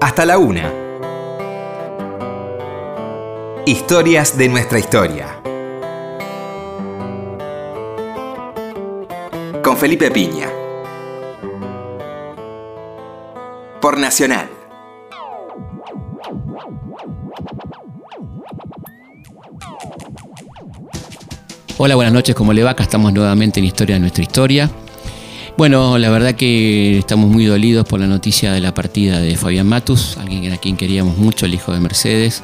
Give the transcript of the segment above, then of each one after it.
hasta la una. Historias de nuestra historia. Con Felipe Piña. Por Nacional. Hola, buenas noches, ¿cómo le va? Acá estamos nuevamente en Historia de nuestra historia. Bueno, la verdad que estamos muy dolidos por la noticia de la partida de Fabián Matus, alguien a quien queríamos mucho, el hijo de Mercedes,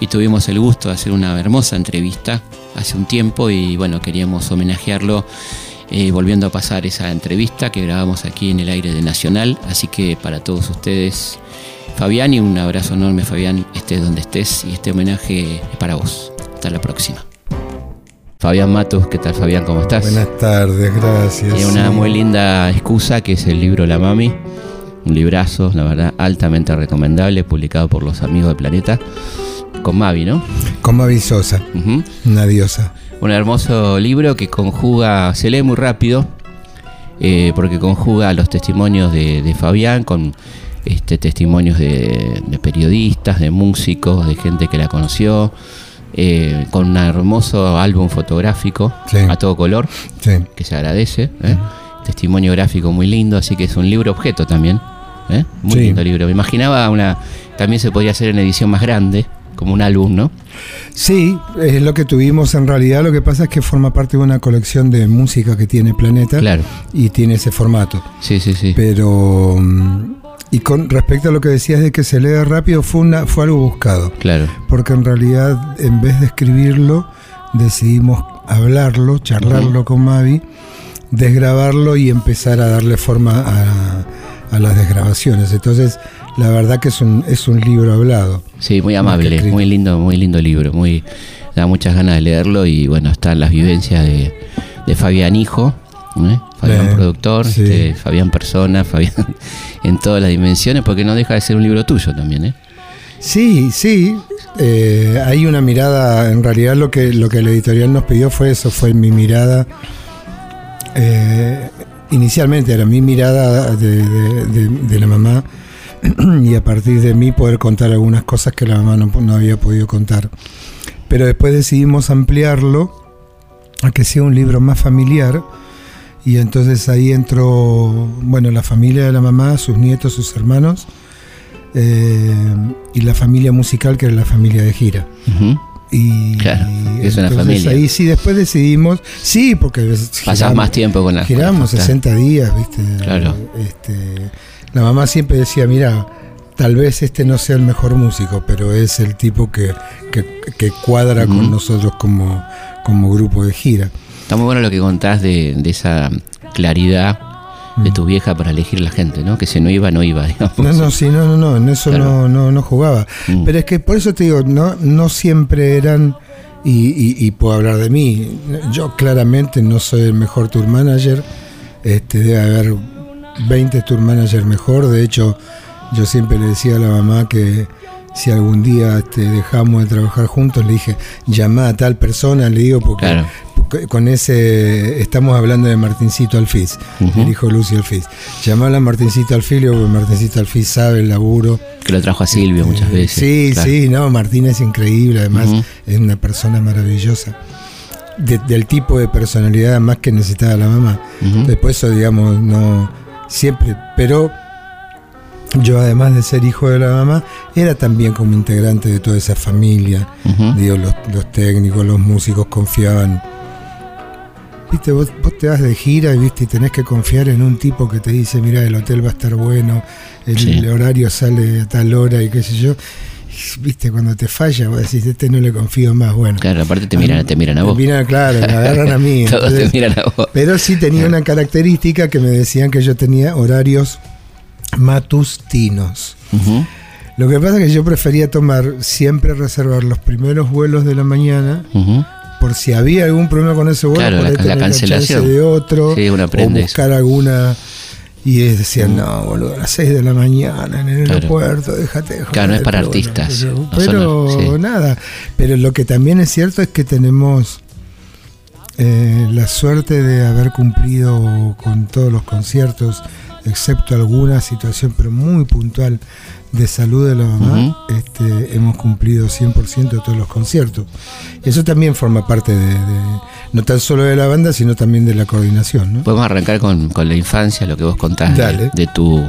y tuvimos el gusto de hacer una hermosa entrevista hace un tiempo y bueno, queríamos homenajearlo eh, volviendo a pasar esa entrevista que grabamos aquí en el aire de Nacional, así que para todos ustedes, Fabián, y un abrazo enorme Fabián, estés donde estés y este homenaje es para vos. Hasta la próxima. Fabián Matus, ¿qué tal Fabián? ¿Cómo estás? Buenas tardes, gracias. Tiene una muy linda excusa que es el libro La Mami, un librazo, la verdad, altamente recomendable, publicado por los amigos del planeta, con Mavi, ¿no? Con Mavi Sosa, una diosa. Un hermoso libro que conjuga, se lee muy rápido, eh, porque conjuga los testimonios de, Fabián con este, testimonios de, de periodistas, de músicos, de gente que la conoció eh, con un hermoso álbum fotográfico a todo color, que se agradece. ¿eh? Testimonio gráfico muy lindo, así que es un libro objeto también. ¿eh? Muy lindo libro. Me imaginaba una. También se podría hacer en edición más grande, como un álbum, ¿no? Sí, es lo que tuvimos en realidad. Lo que pasa es que forma parte de una colección de música que tiene Planeta. Claro. Y tiene ese formato. Sí, sí, sí. Pero. Mm, y con respecto a lo que decías de que se lee rápido, fue, una, fue algo buscado. Claro. Porque en realidad, en vez de escribirlo, decidimos hablarlo, charlarlo con Mavi, desgrabarlo y empezar a darle forma a, las desgrabaciones. Entonces, la verdad que es un, es un libro hablado. Sí, muy amable, muy lindo, muy lindo libro, muy da muchas ganas de leerlo y bueno, están las vivencias de, de Fabián Hijo, ¿eh? Fabián productor, este, Fabián persona, Fabián en todas las dimensiones, porque no deja de ser un libro tuyo también, ¿eh? Sí, sí. Eh, hay una mirada, en realidad lo que, lo que la editorial nos pidió fue eso, fue mi mirada. Eh, inicialmente era mi mirada de, la mamá y a partir de mí poder contar algunas cosas que la mamá no, no había podido contar. Pero después decidimos ampliarlo a que sea un libro más familiar y entonces ahí entró, bueno, la familia de la mamá, sus nietos, sus hermanos, eh, y la familia musical, que era la familia de gira. Y, claro, es una familia. Ahí sí, después decidimos, sí, porque pasas más tiempo con la Giramos 60 días, ¿viste? Claro. Este, la mamá siempre decía, mira, tal vez este no sea el mejor músico, pero es el tipo que, que, cuadra con nosotros como, como grupo de gira. Está muy bueno lo que contás de, esa claridad de tu mm. vieja para elegir la gente, ¿no? Que si no iba, no iba, digamos. No, no, sí, no, no, no, en eso no, no, no jugaba. Mm. Pero es que por eso te digo, no, no siempre eran, y, puedo hablar de mí, yo claramente no soy el mejor tour manager, este, debe haber 20 tour managers mejor, de hecho, yo siempre le decía a la mamá que si algún día este, dejamos de trabajar juntos, le dije, llama a tal persona, le digo, porque con ese, estamos hablando de Martincito Alfiz, el hijo de Lucio Alfiz. Llamala a Martincito Alfiz, porque Martincito Alfiz sabe el laburo. Que lo trajo a Silvio muchas este, veces. Sí, sí, no, Martín es increíble, además es una persona maravillosa. del tipo de personalidad más que necesitaba la mamá. Después eso, digamos, no siempre, pero yo además de ser hijo de la mamá, era también como integrante de toda esa familia. Digo, los, los técnicos, los músicos confiaban Viste, vos, te vas de gira y viste y tenés que confiar en un tipo que te dice, mira, el hotel va a estar bueno, el, horario sale a tal hora y qué sé yo. Viste, cuando te falla, vos decís, este no le confío más, bueno. Claro, aparte te miran, te miran a vos. miran, claro, me agarran a mí. Todos te miran a vos. Pero sí tenía una característica que me decían que yo tenía horarios matustinos. Lo que pasa es que yo prefería tomar, siempre reservar los primeros vuelos de la mañana por si había algún problema con ese vuelo, claro, la, cancelación. de otro, o buscar alguna. Y decían, no, boludo, a las 6 de la mañana en el aeropuerto, déjate Claro, no es para artistas. pero, nada, pero lo que también es cierto es que tenemos eh, la suerte de haber cumplido con todos los conciertos excepto alguna situación, pero muy puntual de salud de la mamá, este, hemos cumplido 100% de todos los conciertos. Eso también forma parte de, no tan solo de la banda, sino también de la coordinación. ¿no? Podemos arrancar con, la infancia, lo que vos contás de, tu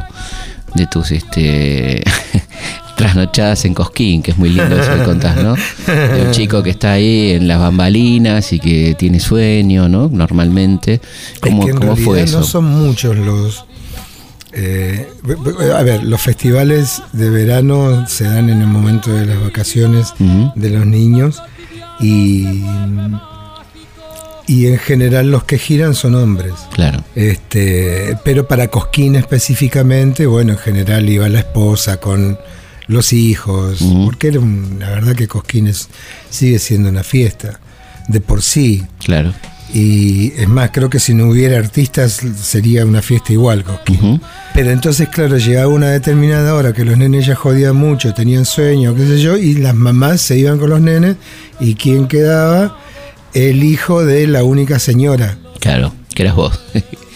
de tus este trasnochadas en Cosquín, que es muy lindo eso que contás, ¿no? De un chico que está ahí en las bambalinas y que tiene sueño, ¿no? Normalmente. ¿Cómo, ¿cómo fue eso? No son muchos los. Eh, a ver, los festivales de verano se dan en el momento de las vacaciones de los niños y y en general los que giran son hombres. Claro. Este, pero para Cosquín específicamente, bueno, en general iba la esposa con los hijos, porque era la verdad que Cosquín sigue siendo una fiesta de por sí. Claro. Y es más, creo que si no hubiera artistas sería una fiesta igual, Cosquín. Pero entonces, claro, llegaba una determinada hora que los nenes ya jodían mucho, tenían sueño, qué sé yo, y las mamás se iban con los nenes, y ¿quién quedaba? El hijo de la única señora. Claro, que eras vos.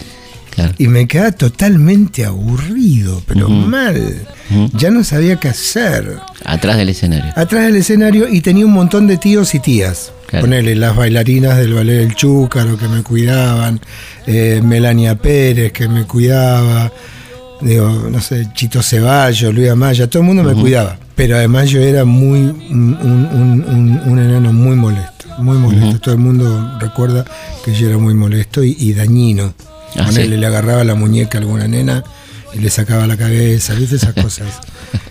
Y me quedaba totalmente aburrido, pero mal. Ya no sabía qué hacer. Atrás del escenario. Atrás del escenario y tenía un montón de tíos y tías. Ponele las bailarinas del ballet del Chúcaro que me cuidaban, eh, Melania Pérez que me cuidaba, digo, no sé, Chito Ceballos, Luis Amaya, todo el mundo me cuidaba. Pero además yo era muy un, enano muy molesto, muy molesto. Todo el mundo recuerda que yo era muy molesto y dañino. Ah, le agarraba la muñeca a alguna nena y le sacaba la cabeza, ¿viste? Esas cosas.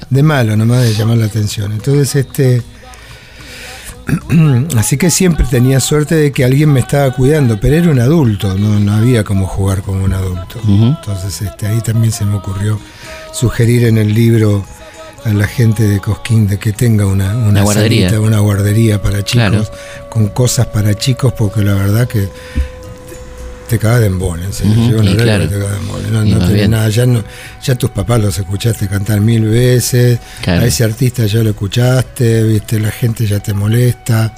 De malo, nomás de llamar la atención. Entonces, este. Así que siempre tenía suerte de que alguien me estaba cuidando, pero era un adulto, no, no había como jugar como un adulto. Entonces este, ahí también se me ocurrió sugerir en el libro a la gente de Cosquín de que tenga una, una, guardería. una guardería para chicos, con cosas para chicos, porque la verdad que te cagas de embole, en serio. te cagas de embole. No, tenés nada. Ya, no, ya tus papás los escuchaste cantar mil veces. A ese artista ya lo escuchaste, viste, la gente ya te molesta.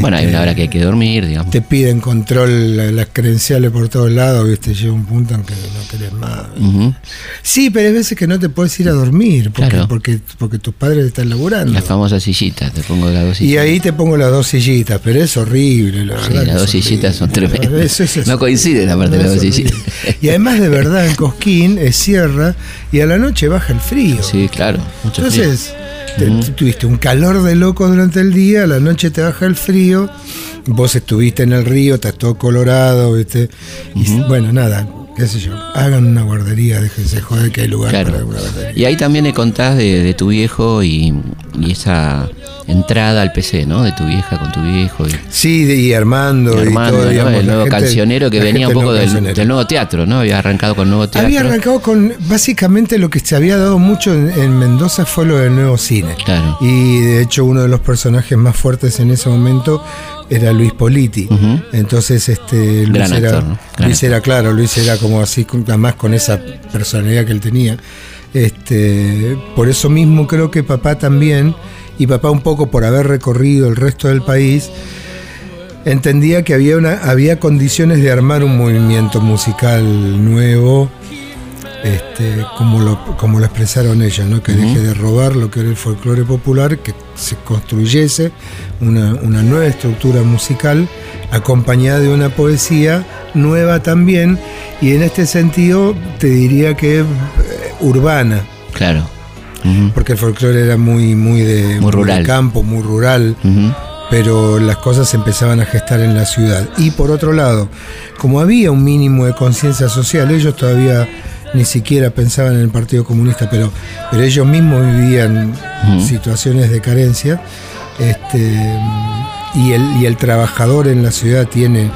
bueno, hay una hora que hay que dormir, digamos. Te piden control, las credenciales por todos lados, viste, llega un punto en que no querés más. Sí, pero hay veces que no te puedes ir a dormir porque, porque, porque tus padres están laburando. Las famosas sillitas, te pongo las dos sillitas. Y ahí te pongo las dos sillitas, pero es horrible, la sí, Las dos sillitas son tremendas. no coincide la parte de las dos sillitas. Y además de verdad en Cosquín es sierra y a la noche baja el frío. Sí, claro. Mucho Entonces, tuviste un calor de loco durante el día, a la noche te baja el frío, vos estuviste en el río, estás todo colorado, ¿viste? Y bueno, nada, qué sé yo, hagan una guardería, déjense joder que hay lugar para una guardería. Y ahí también le contás de, tu viejo y, esa entrada al PC, ¿no? De tu vieja con tu viejo. sí, y Armando. Y Armando, el nuevo cancionero que venía un poco del, nuevo teatro, ¿no? Había arrancado con nuevo teatro. Había arrancado con, básicamente lo que se había dado mucho en, Mendoza fue lo del nuevo cine. Claro. Y de hecho uno de los personajes más fuertes en ese momento era Luis Politi. Entonces, este, Luis, era, Luis era, claro, Luis era como así, más con esa personalidad que él tenía. Este, por eso mismo creo que papá también, y papá un poco por haber recorrido el resto del país, entendía que había, una, había condiciones de armar un movimiento musical nuevo este, como, lo, como lo expresaron ellos, ¿no? que deje de robar lo que era el folclore popular, que se construyese una, nueva estructura musical acompañada de una poesía nueva también, y en este sentido te diría que eh, urbana. Claro. Porque el folclore era muy, muy de, rural. campo, muy rural. pero las cosas se empezaban a gestar en la ciudad. Y por otro lado, como había un mínimo de conciencia social, ellos todavía ni siquiera pensaban en el Partido Comunista, pero, pero ellos mismos vivían situaciones de carencia. Este, y, el, y el trabajador en la ciudad tiene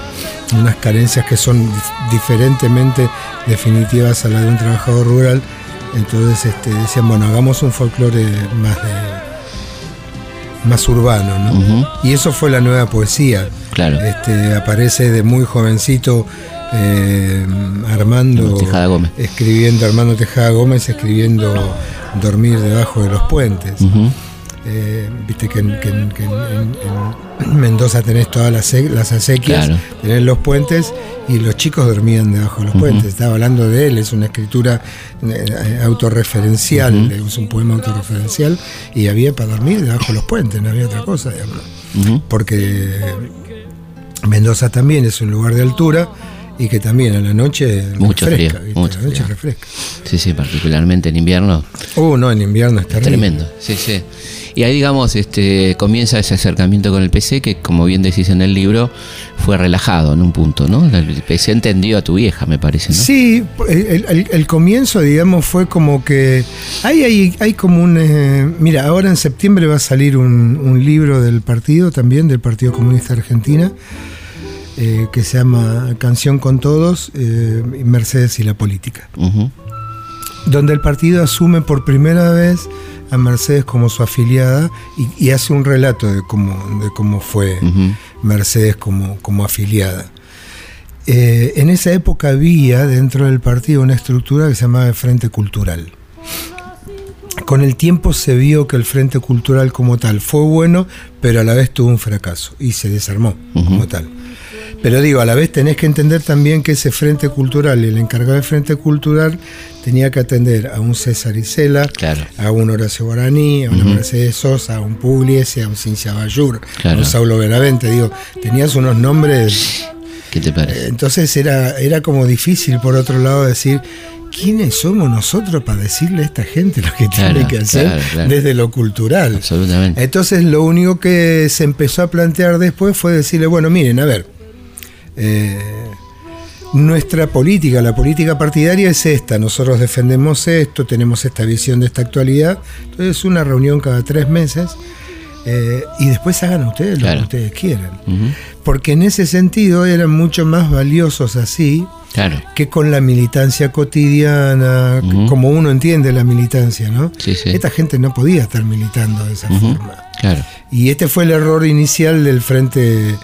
unas carencias que son diferentemente definitivas a la de un trabajador rural. Entonces este, decían, bueno, hagamos un folclore más más urbano, ¿no? Y eso fue la nueva poesía. Claro. Este, aparece de muy jovencito eh, Armando escribiendo Armando Tejada Gómez escribiendo Dormir debajo de los puentes. eh, viste que, en, que en- que en- en Mendoza tenés todas las, se- las acequias, Claro. tenés los puentes y los chicos dormían debajo de los puentes. Estaba hablando de él, es una escritura eh, autorreferencial, es un poema autorreferencial y había para dormir debajo de los puentes, no había otra cosa, digamos. Porque Mendoza también es un lugar de altura y que también a la noche Mucho refresca, frío, mucho la noche frío. refresca. Sí, sí, particularmente en invierno. Uh, no, en invierno es terrible. Tremendo, sí, sí. Y ahí, digamos, este, comienza ese acercamiento con el PC que, como bien decís en el libro, fue relajado en un punto, ¿no? El PC entendió a tu vieja, me parece, ¿no? Sí, el, el- el comienzo, digamos, fue como que. Hay, hay, hay como un. eh, mira, ahora en septiembre va a salir un, un libro del partido también, del Partido Comunista Argentina, eh, que se llama Canción con Todos, eh, Mercedes y la Política. Donde el partido asume por primera vez a Mercedes como su afiliada y, y hace un relato de cómo, de cómo fue. Mercedes como, como afiliada. Eh, en esa época había dentro del partido una estructura que se llamaba el Frente Cultural. Con el tiempo se vio que el Frente Cultural como tal fue bueno, pero a la vez tuvo un fracaso y se desarmó como tal. Pero digo, a la vez tenés que entender también que ese Frente Cultural, el encargado del Frente Cultural, tenía que atender a un César Isela, Claro. a un Horacio Guaraní, a una Mercedes Sosa, a un Pugliese, a un Cincia Bayur, a un Saulo Benavente. Digo, tenías unos nombres ¿Qué te parece? entonces era, era como difícil, por otro lado, decir, ¿quiénes somos nosotros para decirle a esta gente lo que Claro, tiene que hacer desde lo cultural? Absolutamente. Entonces lo único que se empezó a plantear después fue decirle, bueno, miren, a ver, eh, nuestra política, la política partidaria es esta, nosotros defendemos esto, tenemos esta visión de esta actualidad, entonces una reunión cada tres meses eh, y después hagan ustedes lo que ustedes quieran. Porque en ese sentido eran mucho más valiosos así Claro. que con la militancia cotidiana, como uno entiende la militancia, ¿no? Sí, sí. Esta gente no podía estar militando de esa forma. Claro. Y este fue el error inicial del frente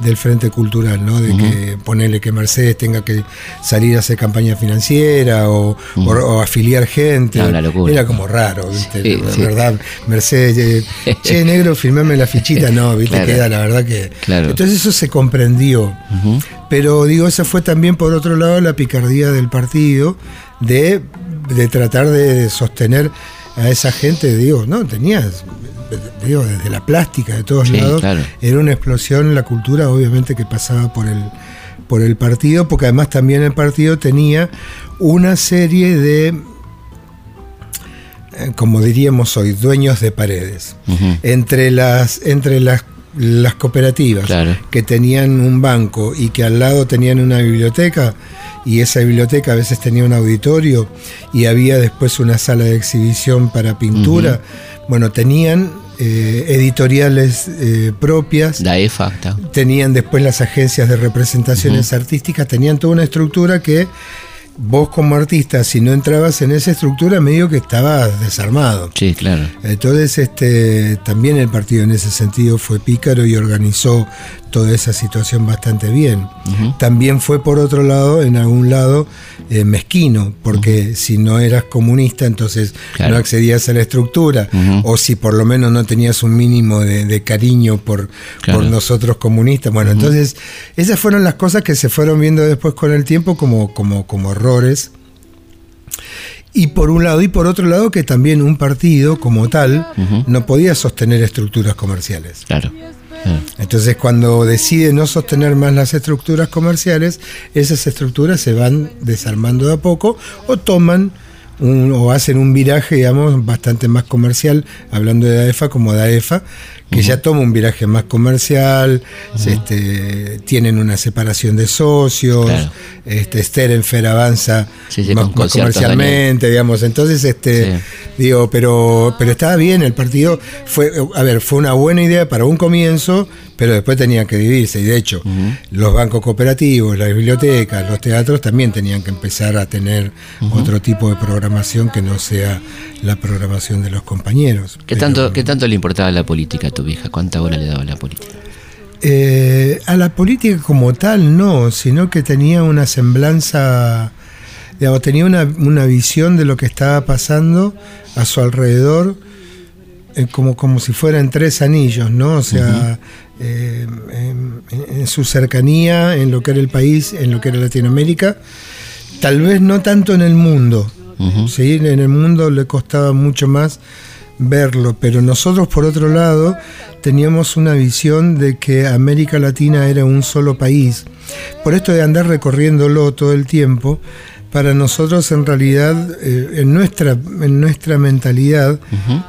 del frente cultural, ¿no? De que ponerle que Mercedes tenga que salir a hacer campaña financiera o, o- o afiliar gente. No, una locura. Era como raro, ¿viste? Sí, la sí. verdad, Mercedes, eh, che, negro, firmame la fichita, no, ¿viste? Claro. Queda la verdad que. Claro. Entonces eso se comprendió. Pero digo, esa fue también por otro lado la picardía del partido de, de tratar de sostener a esa gente, digo, no, tenías, digo, desde la plástica de todos Sí, lados, claro. era una explosión la cultura, obviamente que pasaba por el, por el partido, porque además también el partido tenía una serie de, eh, como diríamos hoy, dueños de paredes. Entre las, entre las, las cooperativas Claro. que tenían un banco y que al lado tenían una biblioteca, y esa biblioteca a veces tenía un auditorio y había después una sala de exhibición para pintura. Bueno, tenían eh, editoriales eh, propias, EFA. está. tenían después las agencias de representaciones artísticas, tenían toda una estructura que vos como artista, si no entrabas en esa estructura, medio que estabas desarmado. Sí, claro. Entonces, este, también el partido en ese sentido fue pícaro y organizó toda esa situación bastante bien. También fue, por otro lado, en algún lado, eh, mezquino, porque si no eras comunista, entonces Claro. no accedías a la estructura, o si por lo menos no tenías un mínimo de, de cariño por, Claro. por nosotros comunistas. Bueno, entonces, esas fueron las cosas que se fueron viendo después con el tiempo como, como, como errores. Y por un lado, y por otro lado, que también un partido como tal no podía sostener estructuras comerciales. Claro. Entonces, cuando decide no sostener más las estructuras comerciales, esas estructuras se van desarmando de a poco o toman un- o hacen un viraje, digamos, bastante más comercial, hablando de AEFA como DAEFA, que ya toma un viraje más comercial, este, tienen una separación de socios, Claro. este, Sterenfer avanza Sí, sí, más, comercialmente, digamos, entonces, este, Sí. digo, pero, pero estaba bien, el partido. Fue, a ver, fue una buena idea para un comienzo, pero después tenía que dividirse, y de hecho, los bancos cooperativos, las bibliotecas, los teatros también tenían que empezar a tener otro tipo de programación que no sea la programación de los compañeros. ¿Qué Pero, tanto, ¿Qué tanto le importaba la política a tu vieja? ¿Cuánta bola le daba la política? Eh, a la política como tal no, sino que tenía una semblanza, digamos, tenía una, una visión de lo que estaba pasando a su alrededor eh, como, como si fueran tres anillos, ¿no? O sea, eh, en, en su cercanía, en lo que era el país, en lo que era Latinoamérica, tal vez no tanto en el mundo. Ujú. ¿sí? En el mundo le costaba mucho más verlo, pero nosotros por otro lado teníamos una visión de que América Latina era un solo país. Por esto de andar recorriéndolo todo el tiempo, para nosotros en realidad, eh, en, nuestra, en nuestra mentalidad,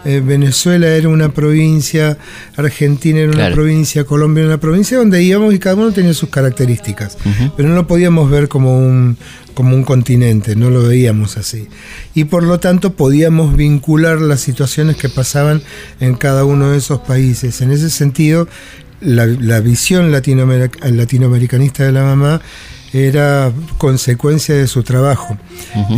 eh, Venezuela era una provincia, Argentina era una provincia, Colombia era una provincia donde íbamos y cada uno tenía sus características. Pero no lo podíamos ver como un, como un continente, no lo veíamos así. Y por lo tanto podíamos vincular las situaciones que pasaban en cada uno de esos países. En ese sentido, la, la visión latinoameric- latinoamericanista de la mamá era consecuencia de su trabajo.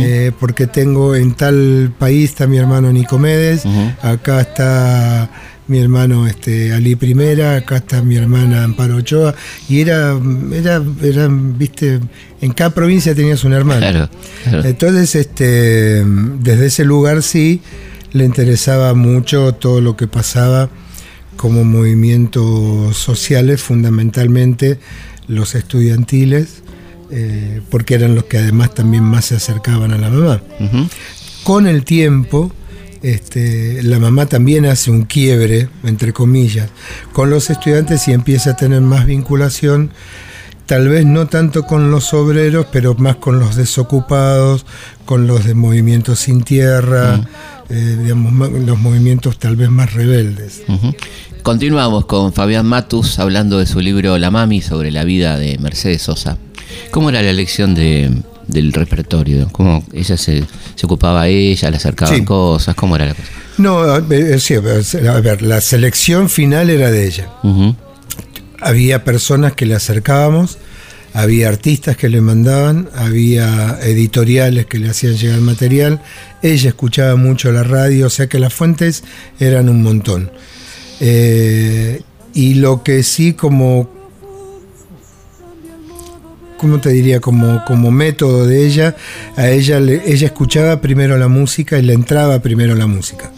Eh, porque tengo en tal país está mi hermano Nicomedes, Ujú. acá está mi hermano este, Ali Primera, acá está mi hermana Amparo Ochoa, y era, era, era, viste, en cada provincia tenías un hermano. Claro, claro. Entonces, este, desde ese lugar sí le interesaba mucho todo lo que pasaba como movimientos sociales, fundamentalmente los estudiantiles, eh, porque eran los que además también más se acercaban a la mamá. Con el tiempo, este, la mamá también hace un quiebre, entre comillas, con los estudiantes y empieza a tener más vinculación, tal vez no tanto con los obreros, pero más con los desocupados, con los de movimientos sin tierra, eh, digamos, los movimientos tal vez más rebeldes. Continuamos con Fabián Matus hablando de su libro La Mami sobre la vida de Mercedes Sosa. ¿Cómo era la elección de, del repertorio? ¿Cómo ella se, se ocupaba ella, le acercaban Sí. cosas? ¿Cómo era la cosa? No, a ver, sí, a ver, la selección final era de ella. Había personas que le acercábamos, había artistas que le mandaban, había editoriales que le hacían llegar material, ella escuchaba mucho la radio, o sea que las fuentes eran un montón. Eh, y lo que sí como, ¿cómo te diría? Como, como método de ella, a ella, ella escuchaba primero la música y le entraba primero la música.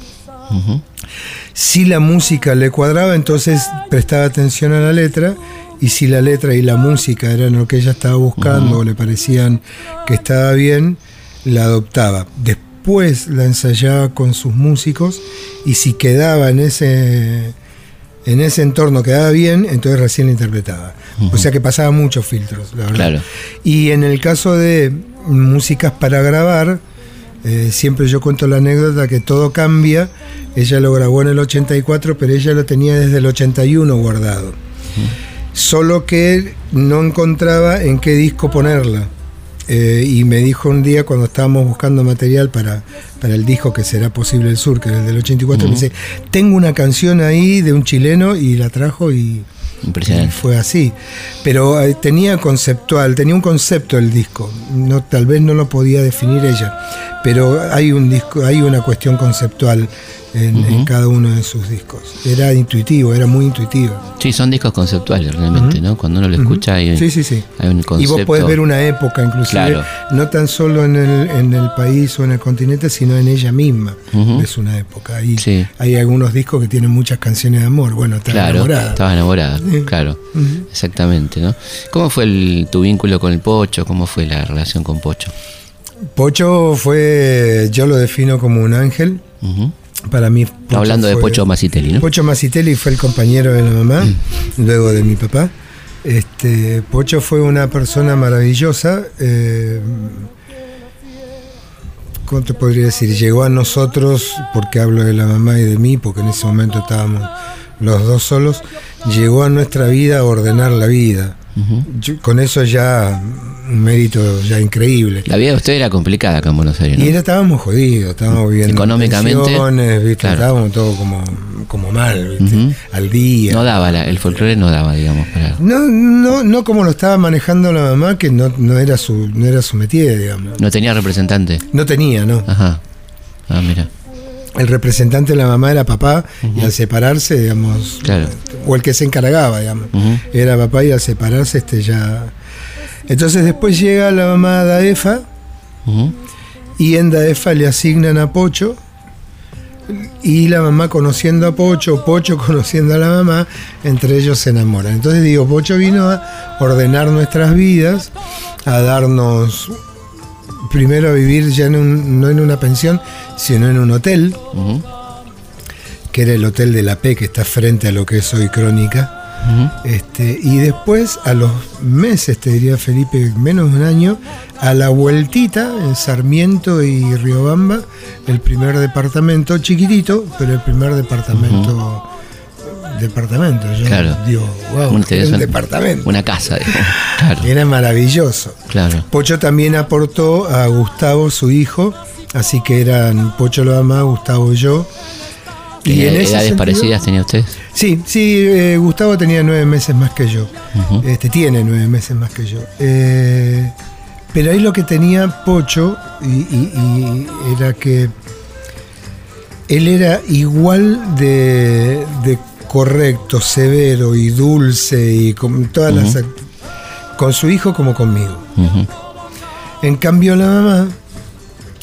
Si la música le cuadraba, entonces prestaba atención a la letra. Y si la letra y la música eran lo que ella estaba buscando o le parecían que estaba bien, la adoptaba. Después la ensayaba con sus músicos y si quedaba en ese, en ese entorno, quedaba bien, entonces recién la interpretaba. O sea que pasaba muchos filtros, la verdad. Claro. Y en el caso de músicas para grabar, eh, siempre yo cuento la anécdota que todo cambia. Ella lo grabó en el 84, pero ella lo tenía desde el 81 guardado. Solo que no encontraba en qué disco ponerla. Eh, y me dijo un día cuando estábamos buscando material para, para el disco que será posible el sur, que es el del 84, me dice, tengo una canción ahí de un chileno y la trajo y, fue así. Pero eh, tenía conceptual, tenía un concepto el disco. No, tal vez no lo podía definir ella. Pero hay un disco, hay una cuestión conceptual en, en cada uno de sus discos. Era intuitivo, era muy intuitivo. Sí, son discos conceptuales realmente, ¿no? Cuando uno lo escucha hay, Sí, sí, sí. hay un Y concepto. vos podés ver una época, inclusive, Claro. no tan solo en el, en el país o en el continente, sino en ella misma. Es una época. Y hay algunos discos que tienen muchas canciones de amor. Bueno, está Claro, enamorada. estaba enamorada, claro, exactamente, ¿no? ¿Cómo fue el- tu vínculo con el Pocho? ¿Cómo fue la relación con Pocho? Pocho fue, yo lo defino como un ángel. Ujú. Para mí. Pocho Hablando de Pocho Macitelli, ¿no? Pocho Macitelli fue el compañero de la mamá, luego de mi papá. Este, Pocho fue una persona maravillosa. eh, ¿Cómo te podría decir? Llegó a nosotros, porque hablo de la mamá y de mí, porque en ese momento estábamos los dos solos, llegó a nuestra vida a ordenar la vida. Yo- con eso ya un mérito ya increíble. La vida de usted era complicada acá en Buenos Aires, ¿no? Y era, estábamos jodidos, estábamos viviendo Económicamente, claro. estábamos todo como, como mal, al día. No daba, la- el folclore no daba, digamos, para... No, no, no como lo estaba manejando la mamá, que no, no era su, no era su métier, digamos. No tenía representante. No tenía, ¿no? Ajá. Ah, mira. El representante de la mamá era papá, y al separarse, digamos, Claro. o el que se encargaba, digamos, era papá y al separarse este ya. Entonces después llega la mamá a Daefa y en Daefa le asignan a Pocho y la mamá conociendo a Pocho, Pocho conociendo a la mamá, entre ellos se enamoran. Entonces digo, Pocho vino a ordenar nuestras vidas, a darnos primero a vivir ya en un- no en una pensión, sino en un hotel, que era el hotel de la P, que está frente a lo que es hoy Crónica. Este, y después, a los meses, te diría Felipe, menos de un año, a la vueltita, en Sarmiento y Riobamba, el primer departamento, chiquitito, pero el primer departamento. Departamento, yo Claro. digo, wow, Un- departamento. Una casa. Claro, Era maravilloso. claro. Pocho también aportó a Gustavo, su hijo, así que eran Pocho la mamá, Gustavo y yo. ¿Qué en edades sentido- parecidas tenía usted? Sí, sí, eh, Gustavo tenía nueve meses más que yo. Este tiene nueve meses más que yo. Eh, pero ahí lo que tenía Pocho y, y- y era que él era igual de, de correcto, severo y dulce y con todas las con su hijo como conmigo. En cambio la mamá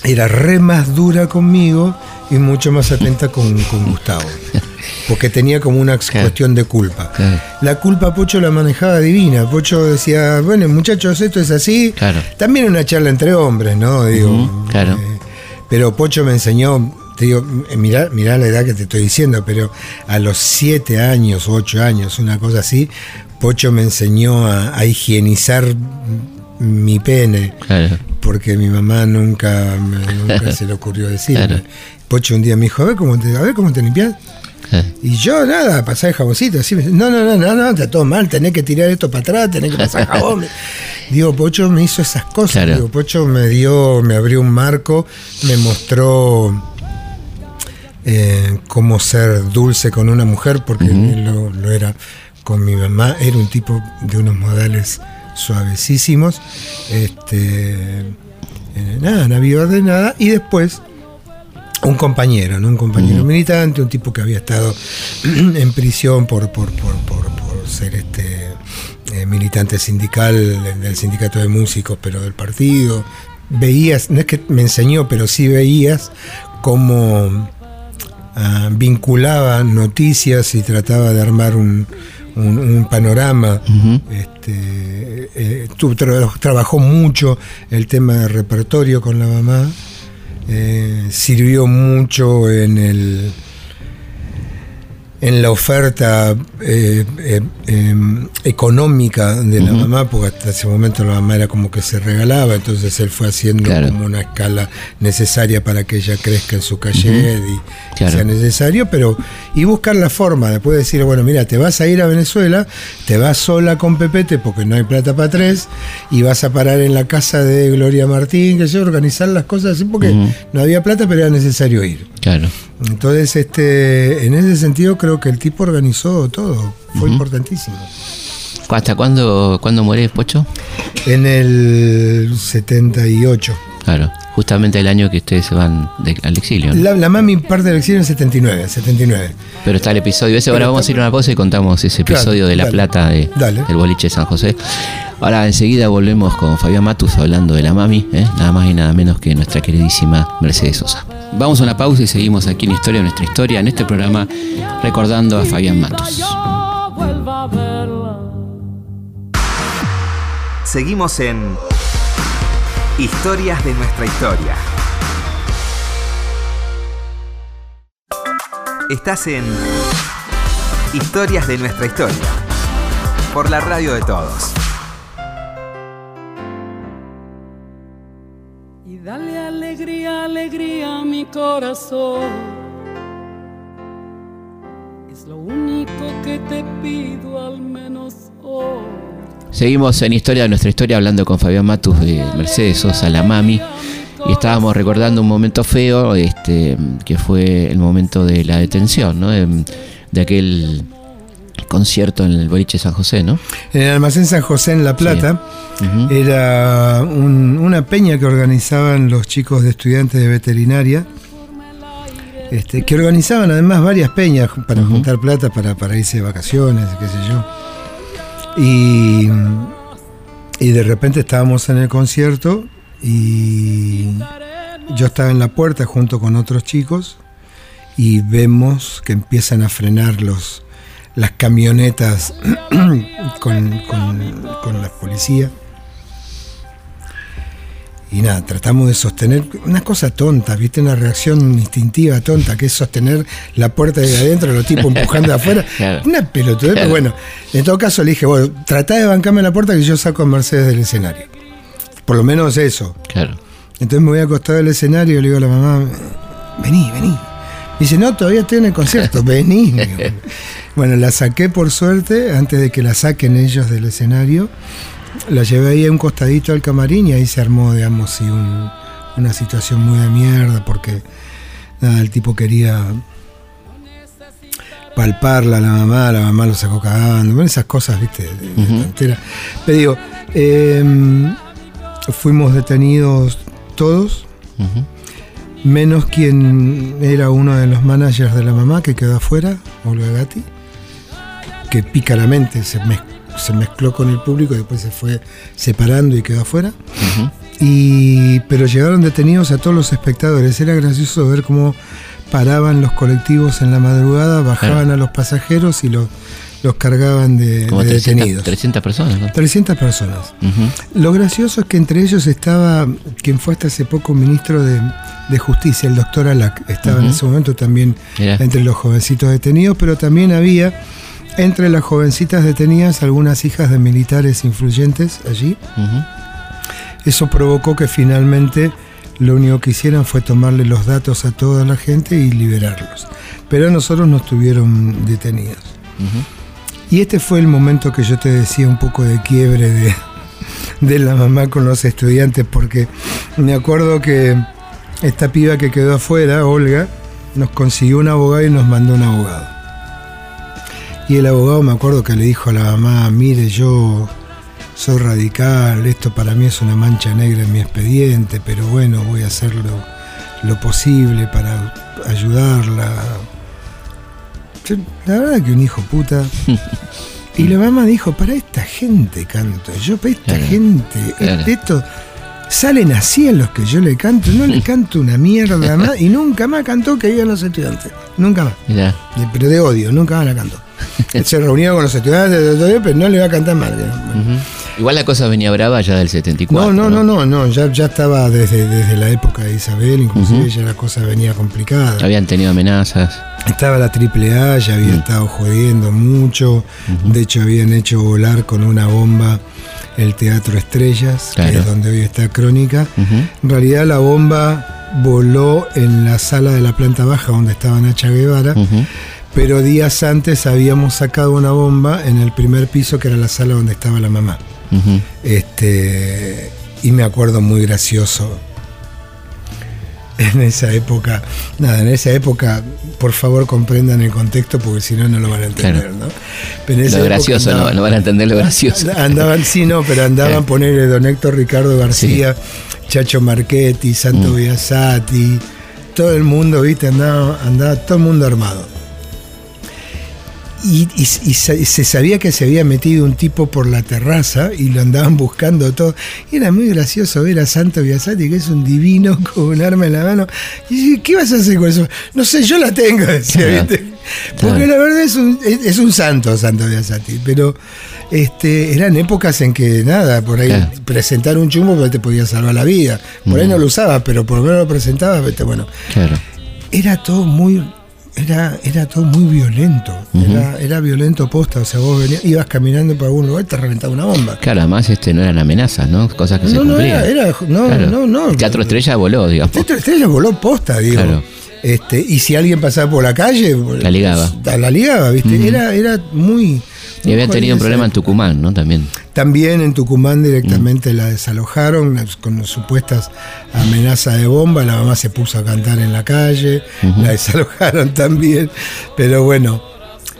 era re más dura conmigo y mucho más atenta con, con Gustavo. Porque tenía como una cuestión de culpa. Claro. La culpa Pocho la manejaba divina. Pocho decía, bueno muchachos, esto es así. Claro. También una charla entre hombres, ¿no? Digo, claro. eh, pero Pocho me enseñó, te digo, eh, mirá, mirá la edad que te estoy diciendo, pero a los siete años, ocho años, una cosa así, Pocho me enseñó a, a higienizar mi pene Claro. porque mi mamá nunca, se le ocurrió decirme. Claro. Pocho un día me dijo, a ver cómo te, a ver cómo te limpias. claro. Y yo nada, pasar el jaboncito, así, no, no, no, no, no, está todo mal, tenés que tirar esto para atrás, tenés que pasar jabón. Digo, Pocho me hizo esas cosas, Claro. digo, Pocho me dio, me abrió un marco, me mostró eh, cómo ser dulce con una mujer, porque él lo, lo era con mi mamá, era un tipo de unos modales suavecísimos, este, eh, nada, orden, nada, y después un compañero, ¿no? Un compañero militante, un tipo que había estado en prisión por, por, por, por, por ser este eh, militante sindical del sindicato de músicos, pero del partido. Veías, no es que me enseñó, pero sí veías cómo ah, vinculaba noticias y trataba de armar un, un- un panorama. Ujú. Este, eh, tu- tra- trabajó mucho el tema de repertorio con la mamá. Eh, sirvió mucho en el en la oferta eh, eh, em, económica de la mamá, porque hasta ese momento la mamá era como que se regalaba, entonces él fue haciendo Claro. como una escala necesaria para que ella crezca en su calle y Claro. sea necesario, pero y buscar la forma, después decir, bueno, mira, te vas a ir a Venezuela, te vas sola con Pepete porque no hay plata para tres, y vas a parar en la casa de Gloria Martín, que yo, organizar las cosas así, porque no había plata, pero era necesario ir. Claro. Entonces, este, en ese sentido creo que el tipo organizó todo, fue importantísimo. ¿Hasta cuándo, cuándo muere Pocho? En el 78. Claro. Justamente el año que ustedes se van de- al exilio. ¿no? La, la mami parte del exilio en 79, 79. Pero está el episodio ese. Ahora vamos a ir a una pausa y contamos ese Claro, episodio de La dale. Plata de, Dale. del boliche de San José. Ahora enseguida volvemos con Fabián Matus hablando de la mami, ¿eh? nada más y nada menos que nuestra queridísima Mercedes Sosa. Vamos a una pausa y seguimos aquí en Historia, nuestra historia, en este programa recordando a Fabián Matus. Seguimos en Historias de nuestra historia. Estás en Historias de nuestra historia. Por la radio de todos. Y dale alegría, alegría a mi corazón. Seguimos en Historia de nuestra historia hablando con Fabián Matus de Mercedes Sosa, la mami. Y estábamos recordando un momento feo, este, que fue el momento de la detención, ¿no? De, de aquel concierto en el boliche San José, ¿no? En el almacén San José en La Plata era un- una peña que organizaban los chicos de estudiantes de veterinaria, este, que organizaban además varias peñas para juntar plata para, para irse de vacaciones, qué sé yo. Y, y de repente estábamos en el concierto y yo estaba en la puerta junto con otros chicos y vemos que empiezan a frenar los, las camionetas con, con, con la policía. Y nada, tratamos de sostener una cosa tonta, ¿viste? Una reacción instintiva tonta, que es sostener la puerta de adentro, los tipos empujando de afuera. Claro. Una pelotudez, pero bueno, en todo caso le dije, bueno, tratá de bancarme la puerta que yo saco a Mercedes del escenario. Por lo menos eso. Claro. Entonces me voy a acostar del escenario y le digo a la mamá, vení, vení. Dice, no, todavía estoy en el concierto, vení. bueno, la saqué por suerte, antes de que la saquen ellos del escenario. La llevé ahí a un costadito al camarín y ahí se armó, digamos, sí, un- una situación muy de mierda porque nada, el tipo quería palparla a la mamá, la mamá lo sacó cagando, bueno, esas cosas, viste, de. Pero digo, em, fuimos detenidos todos, menos quien era uno de los managers de la mamá que quedó afuera, Olga Gatti, que pícaramente se, mez- se mezcló con el público y después se fue separando y quedó afuera. Y, pero llegaron detenidos a todos los espectadores. Era gracioso ver cómo paraban los colectivos en la madrugada, bajaban Claro. a los pasajeros y los, los cargaban de, Como de 300, detenidos. 300 personas, ¿no? 300 personas. Lo gracioso es que entre ellos estaba quien fue hasta hace poco ministro de, de Justicia, el doctor Alac. Estaba en ese momento también Mirá. entre los jovencitos detenidos, pero también había entre las jovencitas detenidas algunas hijas de militares influyentes allí. Eso provocó que finalmente lo único que hicieran fue tomarle los datos a toda la gente y liberarlos. Pero a nosotros nos tuvieron detenidos. Y este fue el momento que yo te decía un poco de quiebre de, de la mamá con los estudiantes, porque me acuerdo que esta piba que quedó afuera, Olga, nos consiguió un abogado y nos mandó un abogado. Y el abogado me acuerdo que le dijo a la mamá, mire, yo soy radical, esto para mí es una mancha negra en mi expediente, pero bueno, voy a hacer lo, lo posible para ayudarla. La verdad que un hijo puta. Y la mamá dijo, para esta gente canto, yo para esta Claro, gente, claro. esto, salen así a los que yo le canto, no le canto una mierda más, y nunca más cantó que iban los estudiantes, nunca más, Mirá. Pero de odio, nunca más la cantó. Se reunía con los estudiantes, de pero no le va a cantar mal. Igual la cosa venía brava ya del 74. No, no, no, no, no, ya, ya estaba desde, desde la época de Isabel, inclusive Ujú. ya la cosa venía complicada. Habían tenido amenazas. Estaba la AAA, ya había Mm. estado jodiendo mucho. De hecho, habían hecho volar con una bomba el Teatro Estrellas, que es donde hoy está Crónica. En realidad, la bomba voló en la sala de la planta baja donde estaba Nacha Guevara. Pero días antes habíamos sacado una bomba en el primer piso, que era la sala donde estaba la mamá. Este, y me acuerdo muy gracioso. En esa época, nada, en esa época, por favor comprendan el contexto porque si no, no lo van a entender, Claro. ¿no? Pero en esa Lo gracioso, no, andaban- no van a entender lo gracioso. Andaban, sí, no, pero andaban Claro. ponerle Don Héctor Ricardo García, Chacho Marchetti, Santo Mm. Biasati, todo el mundo, viste, andaba, andaba todo el mundo armado. Y, y- y se sabía que se había metido un tipo por la terraza y lo andaban buscando todo. Y era muy gracioso ver a Santo Biasati, que es un divino con un arma en la mano. Y dije, ¿qué vas a hacer con eso? No sé, yo la tengo, decía, Claro. ¿viste? Porque la verdad es un, es, es un santo Santo Biasati, pero este, eran épocas en que nada, por ahí Claro. presentar un chumbo pues, te podía salvar la vida. Por ahí no lo usabas, pero por lo menos lo presentabas, viste, bueno. Claro. Era todo muy, era, era todo muy violento. Era, era violento posta. O sea, vos venías, ibas caminando por algún lugar y te reventaba una bomba. Claro, además este, no eran amenazas, ¿no? Cosas que se No, no, cumplían. era, era- no, Claro. no, no. El Teatro Estrella voló, digamos. Teatro Estrella voló posta, digo. Claro. Este, y si alguien pasaba por la calle, La ligaba. La ligaba, ¿viste? Era, era muy. Y habían tenido un problema en. Tucumán, ¿no? También. También en Tucumán Mm. directamente la desalojaron con supuestas amenazas de bomba. La mamá se puso a cantar en la calle, la desalojaron también. Pero bueno,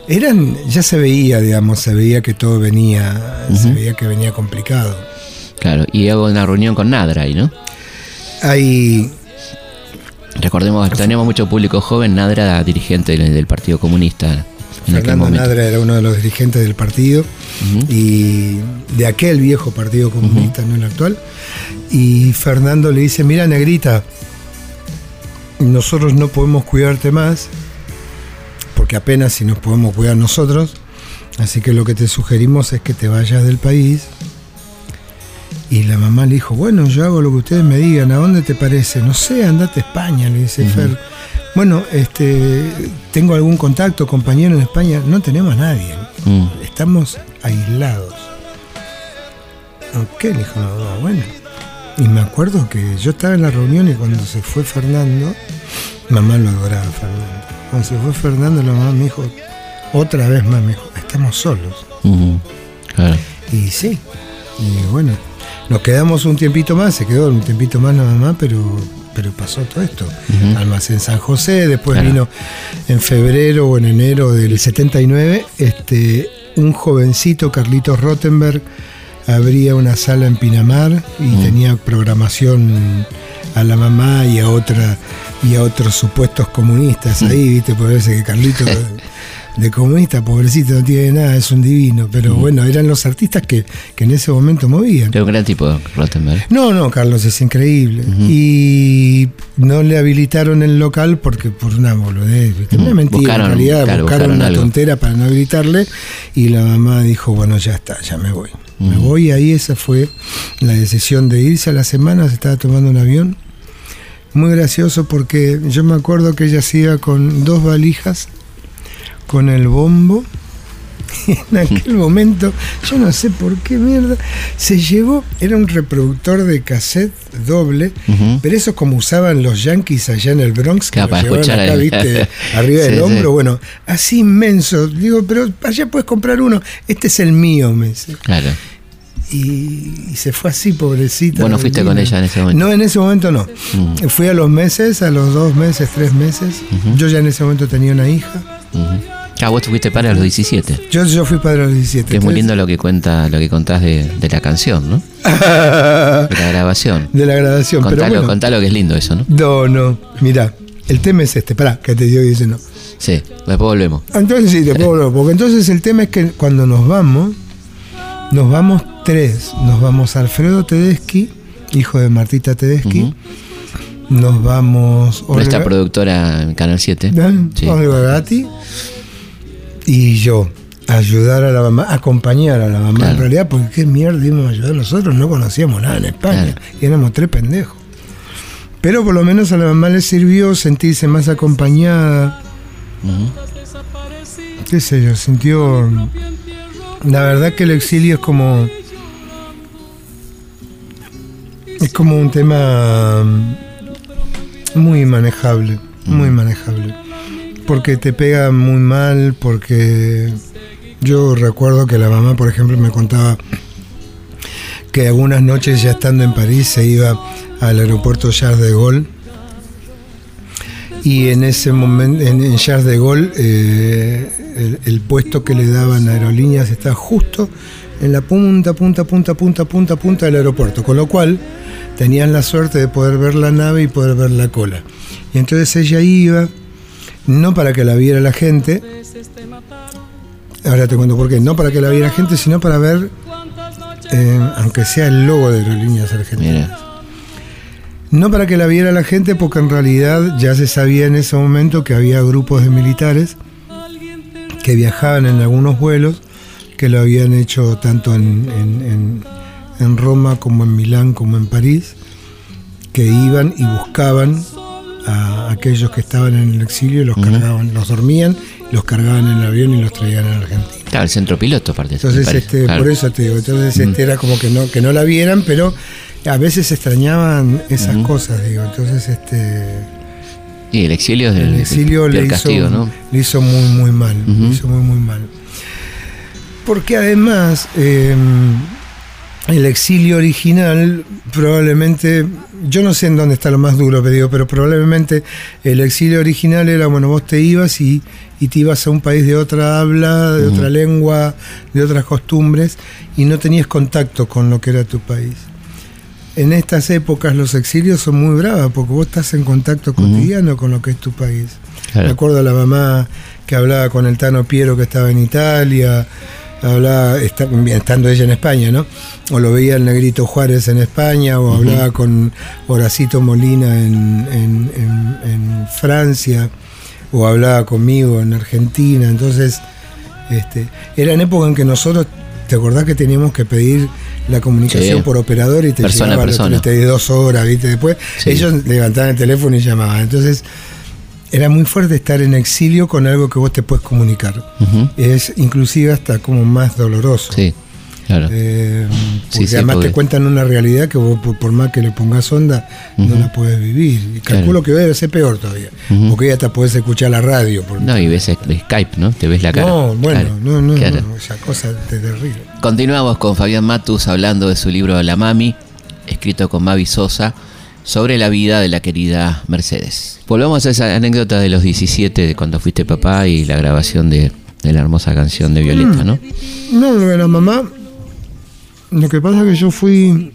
eran, ya se veía, digamos, se veía que todo venía, se veía que venía complicado. Claro. Y hubo una reunión con Nadra ahí, ¿no? Hay, Recordemos, teníamos mucho público joven. Nadra dirigente del, del Partido Comunista Fernando. Nadra era uno de los dirigentes del partido y de aquel viejo partido comunista, no el actual. Y Fernando le dice, mira negrita, nosotros no podemos cuidarte más porque apenas si nos podemos cuidar nosotros. Así que lo que te sugerimos es que te vayas del país. Y la mamá le dijo, bueno, yo hago lo que ustedes me digan, ¿a dónde te parece? No sé, andate a España, le dice Fer. Bueno, este, tengo algún contacto, compañero en España. No tenemos a nadie. Mm. Estamos aislados. ¿Qué? Le dijo, no, no, bueno. Y me acuerdo que yo estaba en la reunión y cuando se fue Fernando, mamá lo adoraba Fernando. Cuando se fue Fernando, la mamá me dijo, otra vez más, me dijo, estamos solos. Claro. Y sí, y bueno, nos quedamos un tiempito más, se quedó un tiempito más la mamá, pero, pero pasó todo esto. Almacén San José, después Claro. vino en febrero o en enero del 79, este, un jovencito, Carlitos Rottenberg, abría una sala en Pinamar y tenía programación a la mamá y a otra y a otros supuestos comunistas ahí, viste, por eso que Carlitos de comunista, pobrecito, no tiene nada, es un divino, pero bueno, eran los artistas que, que en ese momento movían. Era un gran tipo, Rottenberg. No, no, Carlos, es increíble. Y no le habilitaron el local porque por una boludez, Ujú. mentira, Buscaron, en realidad, buscaron, buscaron una algo. tontera para no habilitarle y la mamá dijo, bueno, ya está, ya me voy. Me voy y ahí esa fue la decisión de irse a la semana, se estaba tomando un avión. Muy gracioso porque yo me acuerdo que ella se iba con dos valijas, con el bombo. En aquel momento, yo no sé por qué mierda, se llevó, era un reproductor de cassette doble, pero eso como usaban los yankees allá en el Bronx, que Claro, lo llevaban acá, viste, arriba del sí. hombro, bueno, así inmenso. Digo, pero allá puedes comprar uno, este es el mío, me dice. Claro. Y, y se fue así, pobrecita. Vos no fuiste con ella en ese momento. No, en ese momento no. Mm. Fui a los meses, a los dos meses, tres meses. Yo ya en ese momento tenía una hija. Ah, vos fuiste padre a los 17. Yo, yo fui padre a los 17. Que es muy lindo lo que cuenta, lo que contás de, de la canción, ¿no? De la grabación. de la grabación. Contalo, pero bueno, contalo que es lindo eso, ¿no? No, no. Mirá, el tema es este. Pará, que te digo y dice no. Sí, después volvemos. Entonces sí, puedo hablar, porque entonces el tema es que cuando nos vamos, nos vamos tres. Nos vamos Alfredo Tedeschi, hijo de Martita Tedeschi. Nos vamos Nuestra productora en Canal 7. ¿no? Sí. Olga Gatti y yo. Ayudar a la mamá, acompañar a la mamá Claro. en realidad, porque qué mierda íbamos a ayudar nosotros, no conocíamos nada en España Claro. y éramos tres pendejos. Pero por lo menos a la mamá le sirvió sentirse más acompañada, qué sé yo, sintió... La verdad que el exilio es como... Es como un tema muy manejable, muy manejable. Porque te pega muy mal, porque yo recuerdo que la mamá, por ejemplo, me contaba que algunas noches ya estando en París se iba al aeropuerto Charles de Gaulle y en ese momento, en, Charles de Gaulle, eh, el, puesto que le daban a aerolíneas estaba justo en la punta, punta, punta, punta, punta, punta del aeropuerto, con lo cual tenían la suerte de poder ver la nave y poder ver la cola. Y entonces ella iba, no para que la viera la gente, ahora te cuento por qué, no para que la viera la gente, sino para ver, eh, aunque sea el logo de aerolíneas argentinas. Mira. No para que la viera la gente, porque en realidad ya se sabía en ese momento que había grupos de militares que viajaban en algunos vuelos, que lo habían hecho tanto en, en- en- en Roma como en Milán como en París, que iban y buscaban a aquellos que estaban en el exilio, y los cargaban, los dormían, los cargaban en el avión y los traían a la Argentina. Claro, el centro piloto, aparte. Entonces, este, claro. por eso te digo, entonces este era como que no, que no la vieran, pero a veces extrañaban esas cosas, digo. Entonces, este Sí, el exilio es el el, exilio el le hizo, castigo, ¿no? le hizo muy muy mal, le hizo muy muy mal. Porque además eh, el exilio original probablemente, yo no sé en dónde está lo más duro, pero, digo, pero probablemente el exilio original era, bueno, vos te ibas y, y te ibas a un país de otra habla, de otra lengua, de otras costumbres, y no tenías contacto con lo que era tu país. En estas épocas los exilios son muy bravas porque vos estás en contacto cotidiano con lo que es tu país. Claro. Me acuerdo a la mamá que hablaba con el Tano Piero que estaba en Italia, hablaba esta- estando ella en España, ¿no? O lo veía el Negrito Juárez en España, o hablaba con Horacito Molina en, en- en- en Francia, o hablaba conmigo en Argentina. Entonces, este, era en época en que nosotros, ¿te acordás que teníamos que pedir la comunicación Sí. por operador y te Persona llegaba persona. 32 horas, ¿viste? Después Sí. ellos levantaban el teléfono y llamaban. Entonces, era muy fuerte estar en exilio con algo que vos te puedes comunicar. Es inclusive hasta como más doloroso. Sí, claro. Eh, porque Sí, además te cuentan una realidad que vos por, por más que le pongas onda no la puedes vivir. Y calculo Claro. que debe ser peor todavía. Porque ya hasta podés escuchar la radio. por- No, y ves Skype, ¿no? Te ves la cara. No, bueno, Claro, no, no, claro. no, esa cosa es terrible. Continuamos con Fabián Matus hablando de su libro La Mami, escrito con Mavi Sosa, sobre la vida de la querida Mercedes. Volvamos a esa anécdota de los 17, de cuando fuiste papá y la grabación de, de la hermosa canción de Violeta, ¿no? No, lo de la mamá, lo que pasa es que yo fui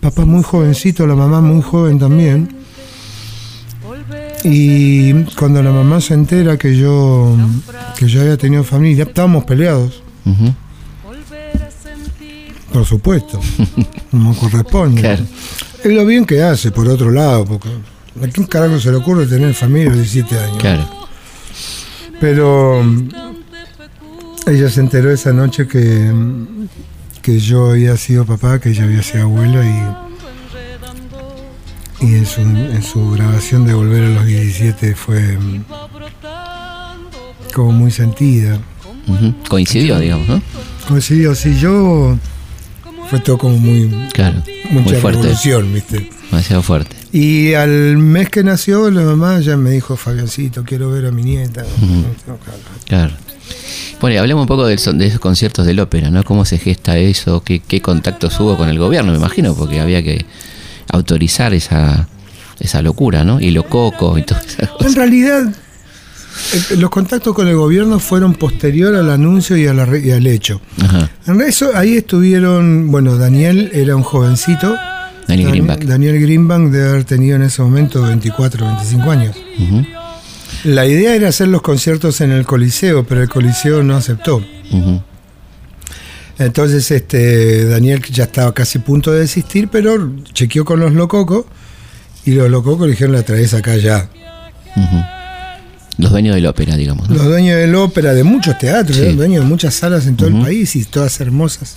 papá muy jovencito, la mamá muy joven también. Y cuando la mamá se entera que yo, que yo había tenido familia, estábamos peleados, Ujú, por supuesto, como corresponde. Claro. Es lo bien que hace, por otro lado, porque ¿a quién carajo se le ocurre tener familia a los 17 años? Claro. Pero mm, ella se enteró esa noche que, mm, que yo había sido papá, que ella había sido abuela y, y en, su, en su grabación de Volver a los 17 fue mm, como muy sentida. Coincidió, digamos, ¿no? Coincidió, sí, yo fue todo como muy Claro. mucha Muy fuerte. revolución, ¿viste? Demasiado fuerte. Y al mes que nació, la mamá ya me dijo, Fabiancito, quiero ver a mi nieta. Claro. Bueno, y hablemos un poco del de esos conciertos del ópera, ¿no? ¿Cómo se gesta eso? ¿Qué, qué contactos hubo con el gobierno? Me imagino, porque había que autorizar esa, esa locura, ¿no? Y lo coco y esas En realidad, los contactos con el gobierno fueron posterior al anuncio y, a la re- y al hecho. Ajá. En eso, ahí estuvieron, bueno, Daniel era un jovencito. Daniel Dan- Greenback. Daniel Greenbank debe haber tenido en ese momento 24, 25 años. La idea era hacer los conciertos en el Coliseo, pero el Coliseo no aceptó. Entonces, este, Daniel ya estaba casi a punto de desistir, pero chequeó con los lococos y los lococos le dijeron la traes acá ya. Los dueños del ópera, digamos. ¿no? Los dueños del ópera, de muchos teatros, Sí. eran dueños de muchas salas en todo el país y todas hermosas.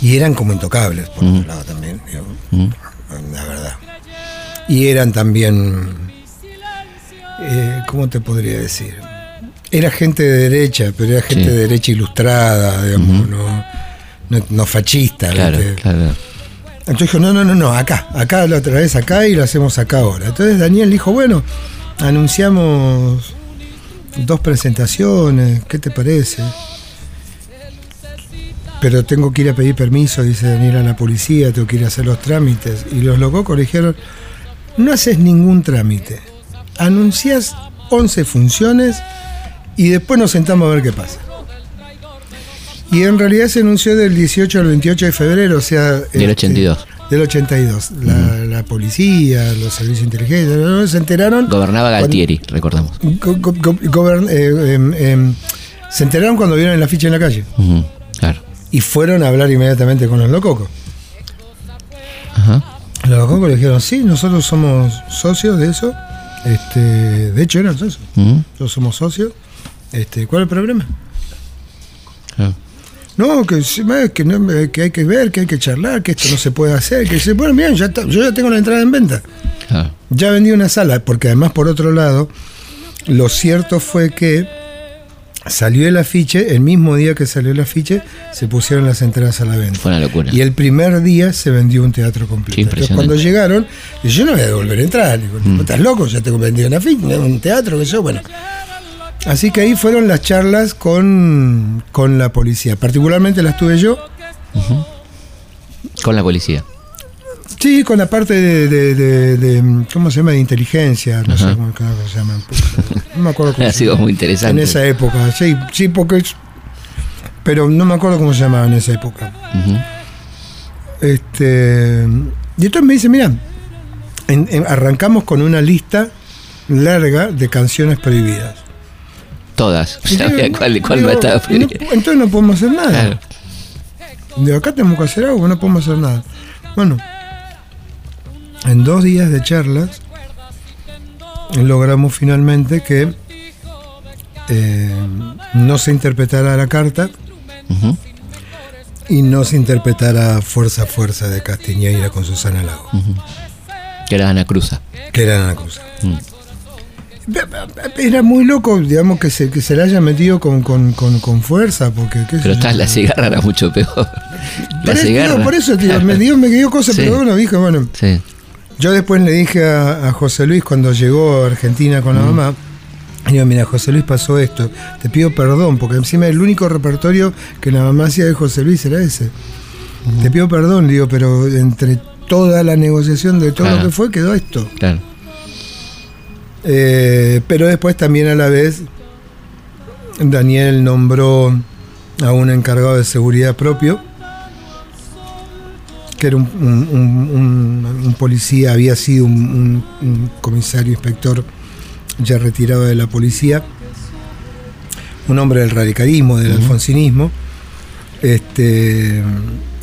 Y eran como intocables, por otro lado también, digo, la verdad. Y eran también, eh, ¿cómo te podría decir? Era gente de derecha, pero era gente Sí. de derecha ilustrada, digamos, no, no, no fascista. Claro, ¿viste? claro. Entonces dijo, no, no, no, no, acá, acá la otra vez acá y lo hacemos acá ahora. Entonces Daniel dijo, bueno, anunciamos dos presentaciones, ¿qué te parece? Pero tengo que ir a pedir permiso, dice Daniel a la policía, tengo que ir a hacer los trámites. Y los locos le dijeron, no haces ningún trámite, anuncias 11 funciones y después nos sentamos a ver qué pasa. Y en realidad se anunció del 18 al 28 de febrero, o sea... Del este, 82. Del 82. La, la policía, los servicios de inteligencia, ¿no? se enteraron. Gobernaba cuando- Galtieri, recordamos. go- go- go- gobern- eh, em, em, se enteraron cuando vieron el afiche en la calle. Claro. Y fueron a hablar inmediatamente con los lococos. Ajá. Los lococos le dijeron, sí, nosotros somos socios de eso. Este, de hecho eran socios. Nosotros somos socios. Este, ¿Cuál es el problema? claro. No, que, que, no, que hay que ver, que hay que charlar, que esto no se puede hacer. Que se bueno, bien, ya está, yo ya tengo la entrada en venta. Claro. Ya vendí una sala, porque además por otro lado, lo cierto fue que salió el afiche, el mismo día que salió el afiche, se pusieron las entradas a la venta. Fue una locura. Y el primer día se vendió un teatro completo. Qué Entonces cuando llegaron, yo no voy a devolver a entrar. Digo, Mm. estás loco, ya tengo vendido un afiche, un teatro, que yo, bueno. Así que ahí fueron las charlas con, con la policía. Particularmente las tuve yo. Con la policía. Sí, con la parte de, de- de- de- ¿cómo se llama? De inteligencia, no Ajá. sé cómo se llama. No me acuerdo cómo Ha sido muy interesante. En esa época, sí, sí, porque es- pero no me acuerdo cómo se llamaba en esa época. Este, y entonces me dice, mira, en- en- arrancamos con una lista larga de canciones prohibidas. Todas. Sabía cuál, cuál digo, va a estar no- prohibida. entonces no podemos hacer nada. Claro. De acá tenemos que hacer algo, no podemos hacer nada. Bueno, en dos días de charlas logramos finalmente que eh, no se interpretara la carta y no se interpretara Fuerza Fuerza de Castiñeira con Susana Lago, Que era Ana Cruza. que era Ana Cruz. Mm. Era muy loco, digamos, que se, que se la haya metido con, con, con, con fuerza, porque... qué Pero yo. está, la cigarra era mucho peor. Por La eso, cigarra. por eso, tío, me dio, me dio cosas, Sí. pero bueno, dije, bueno, Sí. Yo después le dije a, a José Luis cuando llegó a Argentina con la mamá, digo, mira, José Luis pasó esto, te pido perdón, porque encima el único repertorio que la mamá hacía de José Luis era ese. Te pido perdón, digo, pero entre toda la negociación de todo lo que fue, quedó esto. Claro. Eh, pero después también a la vez, Daniel nombró a un encargado de seguridad propio, que era un, un- un- un- un policía, había sido un, comisario inspector ya retirado de la policía, un hombre del radicalismo, del alfonsinismo. Este,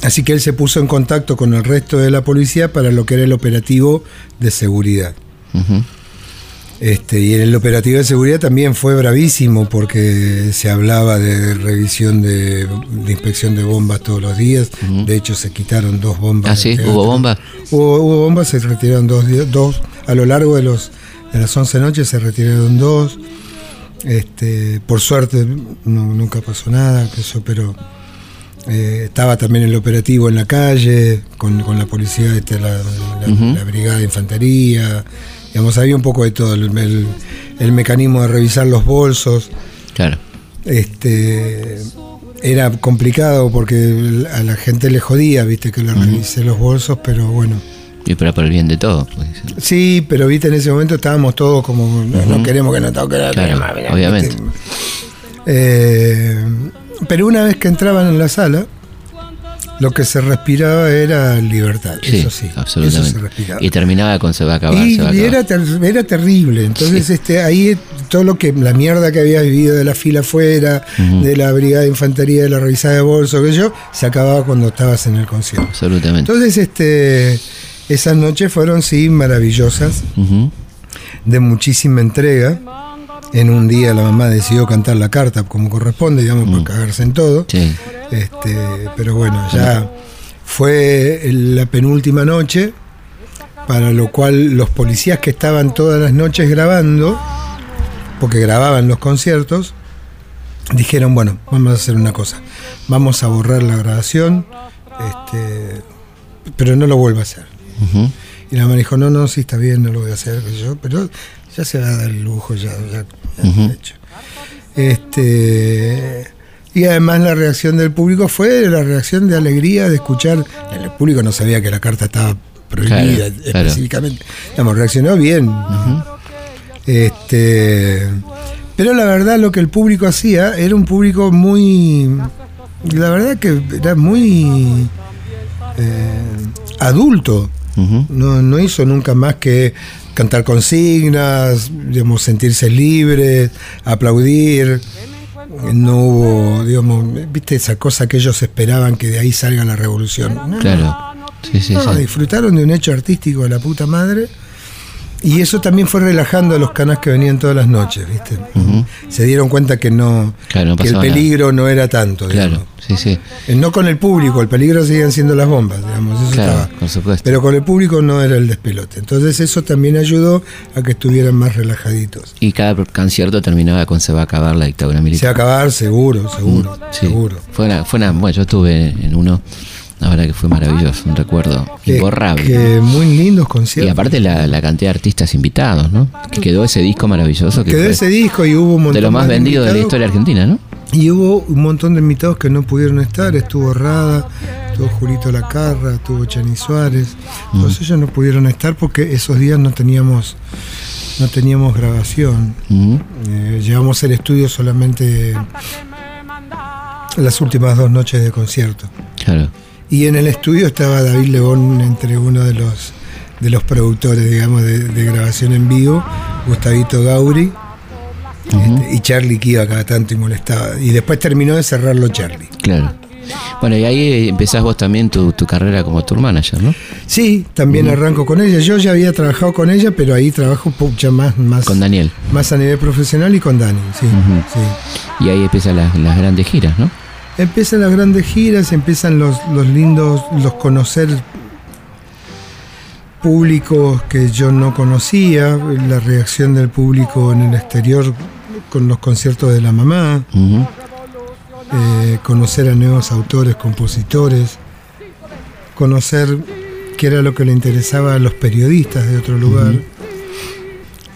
así que él se puso en contacto con el resto de la policía para lo que era el operativo de seguridad. Ujú. Este, y en el operativo de seguridad también fue bravísimo porque se hablaba de revisión de, de inspección de bombas todos los días. De hecho, se quitaron dos bombas. Ah, sí, hubo bomba. Hubo, hubo bombas, se retiraron dos, dos. A lo largo de, los, de las 11 noches se retiraron dos. Este, por suerte no- nunca pasó nada, eso, pero eh, estaba también el operativo en la calle, con, con la policía, este, la, la brigada de infantería. Digamos, había un poco de todo, el, el- el mecanismo de revisar los bolsos. Claro. Este era complicado porque a la gente le jodía, viste, que le revise los bolsos, pero bueno. Y pero por el bien de todo. pues. Sí, pero viste, en ese momento estábamos todos como, no, no queremos que nos toque la Claro, obviamente. Eh, pero una vez que entraban en la sala, lo que se respiraba era libertad, Sí, eso sí, absolutamente. eso se respiraba. Y terminaba con se va a acabar, Y, se va a acabar. era, ter- era terrible. Entonces, este, ahí todo lo que, la mierda que habías vivido de la fila afuera, de la brigada de infantería, de la revisada de bolso, que yo, se acababa cuando estabas en el concierto. Absolutamente. Entonces, este, esas noches fueron sí maravillosas, de muchísima entrega. En un día la mamá decidió cantar la carta como corresponde, digamos, por cagarse en todo. Sí. Este, pero bueno, ya fue la penúltima noche, para lo cual los policías que estaban todas las noches grabando, porque grababan los conciertos, dijeron, bueno, vamos a hacer una cosa, vamos a borrar la grabación, este, pero no lo vuelvo a hacer. Y la mamá dijo, no, no, sí está bien, no lo voy a hacer, yo, pero ya se va a dar el lujo, ya, ya, ya hecho. Este, y además la reacción del público fue la reacción de alegría de escuchar. El público no sabía que la carta estaba prohibida Claro, claro. específicamente. Digamos, reaccionó bien. Este, pero la verdad lo que el público hacía era un público muy. La verdad que era muy eh, adulto. No, no hizo nunca más que cantar consignas, digamos, sentirse libres, aplaudir. No hubo, digamos, viste esa cosa que ellos esperaban que de ahí salga la revolución. No, Claro. Sí, sí, no, sí. disfrutaron de un hecho artístico de la puta madre. Y eso también fue relajando a los canas que venían todas las noches, ¿viste? Se dieron cuenta que no, Claro, no que el nada. peligro no era tanto, digamos. Claro. Sí, sí. Eh, No con el público, el peligro seguían siendo las bombas, digamos, eso Claro, estaba. por supuesto. Pero con el público no era el despelote. Entonces eso también ayudó a que estuvieran más relajaditos. Y cada concierto terminaba con se va a acabar la dictadura Se va a militar. acabar, seguro, seguro, Mm, Sí. seguro. Fue una, fue una, bueno, yo estuve en uno, la verdad que fue maravilloso, un recuerdo Que- imborrable. que muy lindos y conciertos. aparte la, la cantidad de artistas invitados, ¿no? Que quedó ese disco maravilloso que Quedó fue ese disco y hubo un montón de lo más de vendido de la historia argentina, ¿no? Y hubo un montón de invitados que no pudieron estar. Estuvo Rada, estuvo Julito Lacarra, estuvo Chani Suárez. Mm. Todos ellos no pudieron estar porque esos días no teníamos, no teníamos grabación. Eh, llevamos el estudio solamente las últimas dos noches de concierto. Claro. Y en el estudio estaba David Lebón entre uno de los de los productores, digamos, de, de grabación en vivo, Gustavito Gauri, este, y Charlie que iba cada tanto y molestaba. Y después terminó de cerrarlo Charlie. Claro. Bueno, y ahí empezás vos también tu, tu carrera como tour manager, ¿no? Sí, también arranco con ella. Yo ya había trabajado con ella, pero ahí trabajo ya más, más, Con Daniel. más a nivel profesional y con Dani. Sí, sí. Y ahí empiezan las, las grandes giras, ¿no? Empiezan las grandes giras, empiezan los, los lindos, los conocer públicos que yo no conocía, la reacción del público en el exterior con los conciertos de la mamá, eh, conocer a nuevos autores, compositores, conocer qué era lo que le interesaba a los periodistas de otro lugar.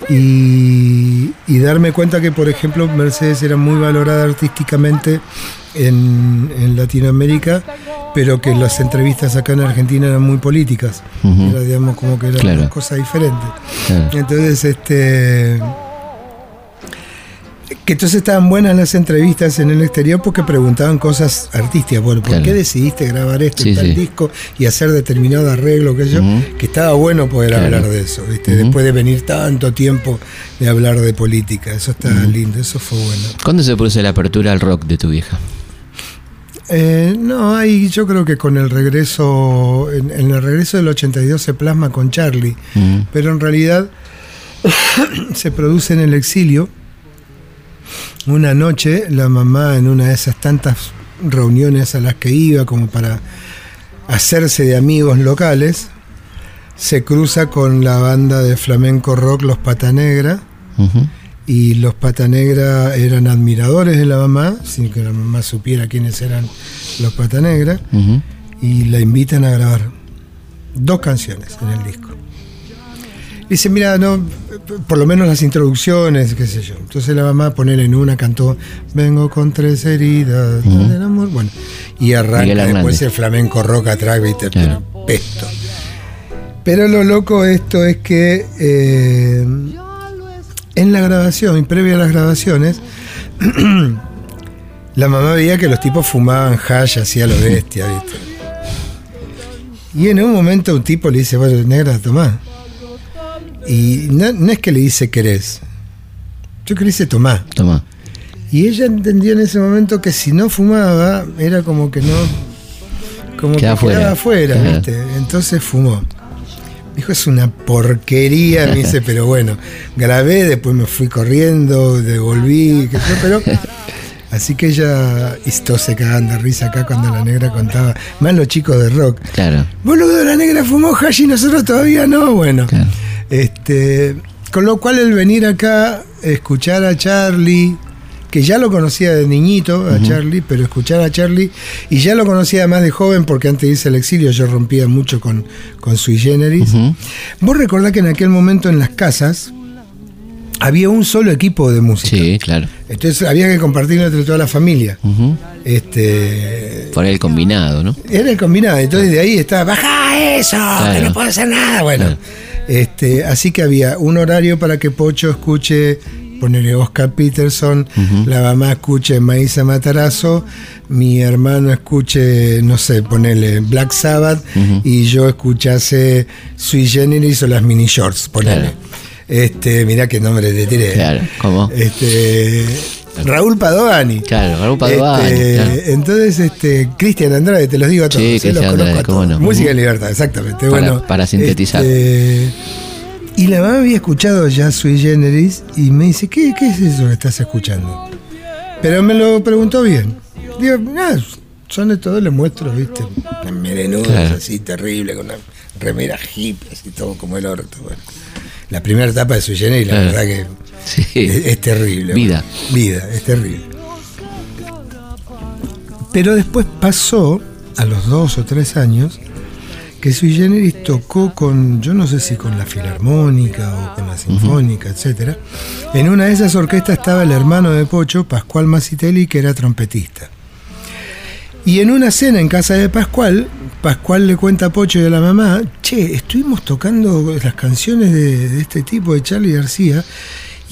Y, y darme cuenta que, por ejemplo, Mercedes era muy valorada artísticamente en, en Latinoamérica, pero que las entrevistas acá en Argentina eran muy políticas. Era, digamos, como que era Claro. una cosa diferente. Claro. Entonces, este. Que entonces estaban buenas las entrevistas en el exterior porque preguntaban cosas artísticas. Bueno, ¿por Claro. qué decidiste grabar esto Sí, tal sí. disco y hacer determinado arreglo? Que yo, que estaba bueno poder Claro. hablar de eso, ¿viste? Después de venir tanto tiempo de hablar de política. Eso está lindo, eso fue bueno. ¿Cuándo se produce la apertura al rock de tu vieja? Eh, no, hay, yo creo que con el regreso, en, en el regreso del 82 se plasma con Charlie, pero en realidad se produce en el exilio. Una noche, la mamá en una de esas tantas reuniones a las que iba como para hacerse de amigos locales, se cruza con la banda de flamenco rock Los Pata Negra, y los Pata Negra eran admiradores de la mamá, sin que la mamá supiera quiénes eran los Pata Negra, y la invitan a grabar dos canciones en el disco. Dice, mira, no, por lo menos las introducciones, qué sé yo. Entonces la mamá poner en una cantó Vengo con tres heridas amor. Bueno, y arranca después el flamenco rock atrás, viste, Claro. pero pesto. Pero lo loco esto es que eh, en la grabación, y previa a las grabaciones, la mamá veía que los tipos fumaban hash así a lo bestia, ¿viste? Y en un momento un tipo le dice, bueno, negra, tomá. Y no, no es que le dice querés, yo que le dice tomá. Toma. Y ella entendió en ese momento que si no fumaba, era como que no. Como Quedaba que fuera. quedaba afuera. ¿viste? Entonces fumó. Dijo, es una porquería, me dice, pero bueno, grabé, después me fui corriendo, devolví, qué sé pero. Así que ella, y todos se cagaban de risa acá cuando la negra contaba, más los chicos de rock. Claro. Boludo, la negra fumó hash y nosotros todavía no. Bueno, Claro. Este, con lo cual el venir acá, escuchar a Charlie, que ya lo conocía de niñito, a Charlie, pero escuchar a Charlie, y ya lo conocía además de joven, porque antes de irse al exilio yo rompía mucho con, con Sui Generis. Vos recordás que en aquel momento en las casas había un solo equipo de música. Sí, claro. Entonces había que compartirlo entre toda la familia. Ujú. Este, Por el combinado, ¿no? era el combinado, entonces de ahí estaba, baja eso, que no puedo hacer nada. Bueno, Claro. Este, así que había un horario para que Pocho escuche, ponerle Oscar Peterson, la mamá escuche Maísa Matarazo, mi hermano escuche, no sé, ponerle Black Sabbath y yo escuchase Sui Generis o las mini shorts, ponerle. Claro. Este, mirá qué nombre te tiré. Claro. ¿Cómo? Este, Raúl Padovani. Claro, Raúl Padovani, Este, claro. Entonces, este, Cristian Andrade, te los digo a todos. Sí. Cristian Andrade, a cómo todos. no. Música de libertad, exactamente. Para- bueno, para sintetizar. este, y la mamá había escuchado ya Sui Generis y me dice, ¿qué, qué es eso que estás escuchando? Pero me lo preguntó bien. Digo, ah, son de todo, le muestro, ¿viste? Unas merenudas Claro. así terrible, con una remera hippie, así todo como el orto. bueno. La primera etapa de Sui Generis, la Claro. verdad que Sí. es, es terrible. Vida. bueno. Vida, es terrible. Pero después pasó, a los dos o tres años, que Sui Generis tocó con, yo no sé si con la Filarmónica o con la Sinfónica, etcétera. En una de esas orquestas estaba el hermano de Pocho, Pascual Macitelli, que era trompetista. Y en una cena en casa de Pascual, Pascual le cuenta a Pocho y a la mamá, che, estuvimos tocando las canciones de, de este tipo, de Charlie García,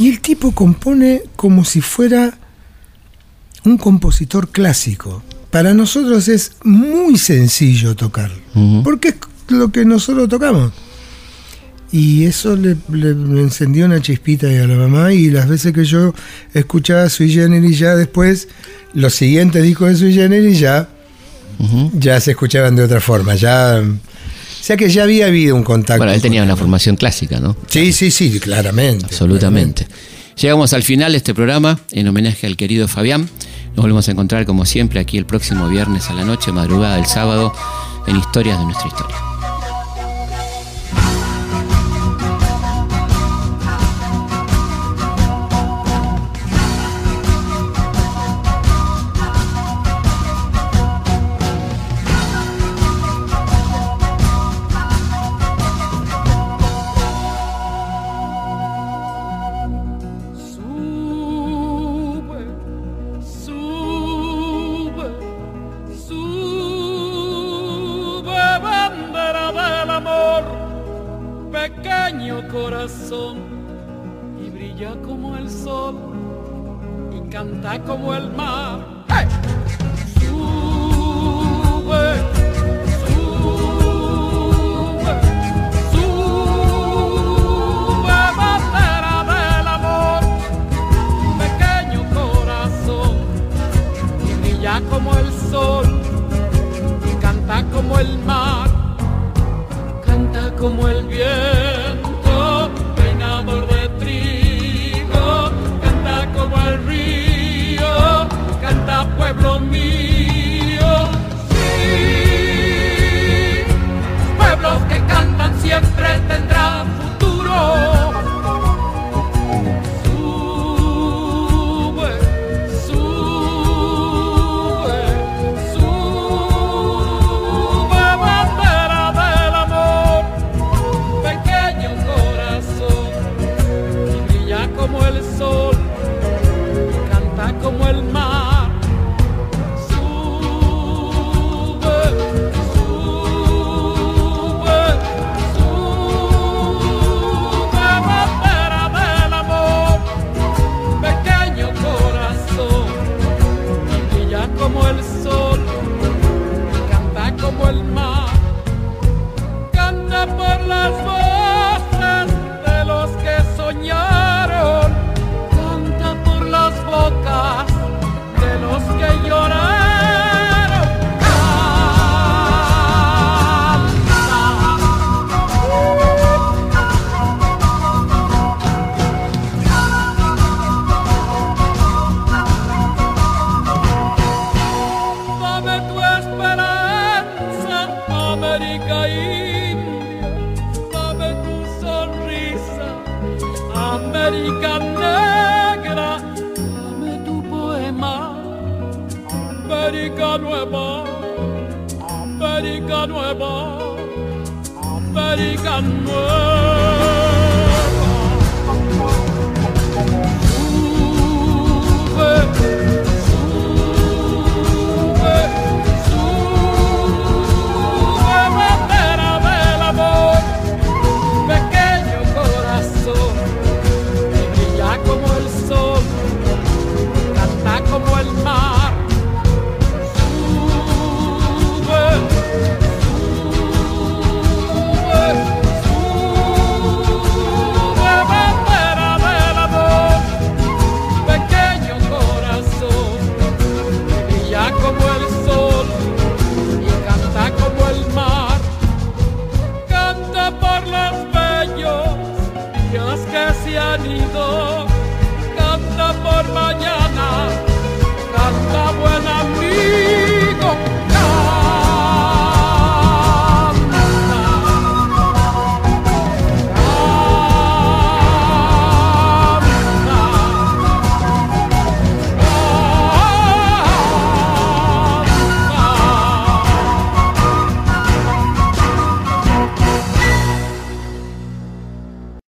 y el tipo compone como si fuera un compositor clásico. Para nosotros es muy sencillo tocar, porque es lo que nosotros tocamos. Y eso le, encendió una chispita a la mamá y las veces que yo escuchaba Sui Generis ya después, los siguientes discos de Sui Generis ya, ya se escuchaban de otra forma, ya o sea que ya había habido un contacto. Bueno, él tenía una formación clásica, ¿no? Sí, sí, sí, claramente. Absolutamente. Llegamos al final de este programa en homenaje al querido Fabián. Nos volvemos a encontrar como siempre aquí el próximo viernes a la noche, madrugada del sábado, en Historias de nuestra historia.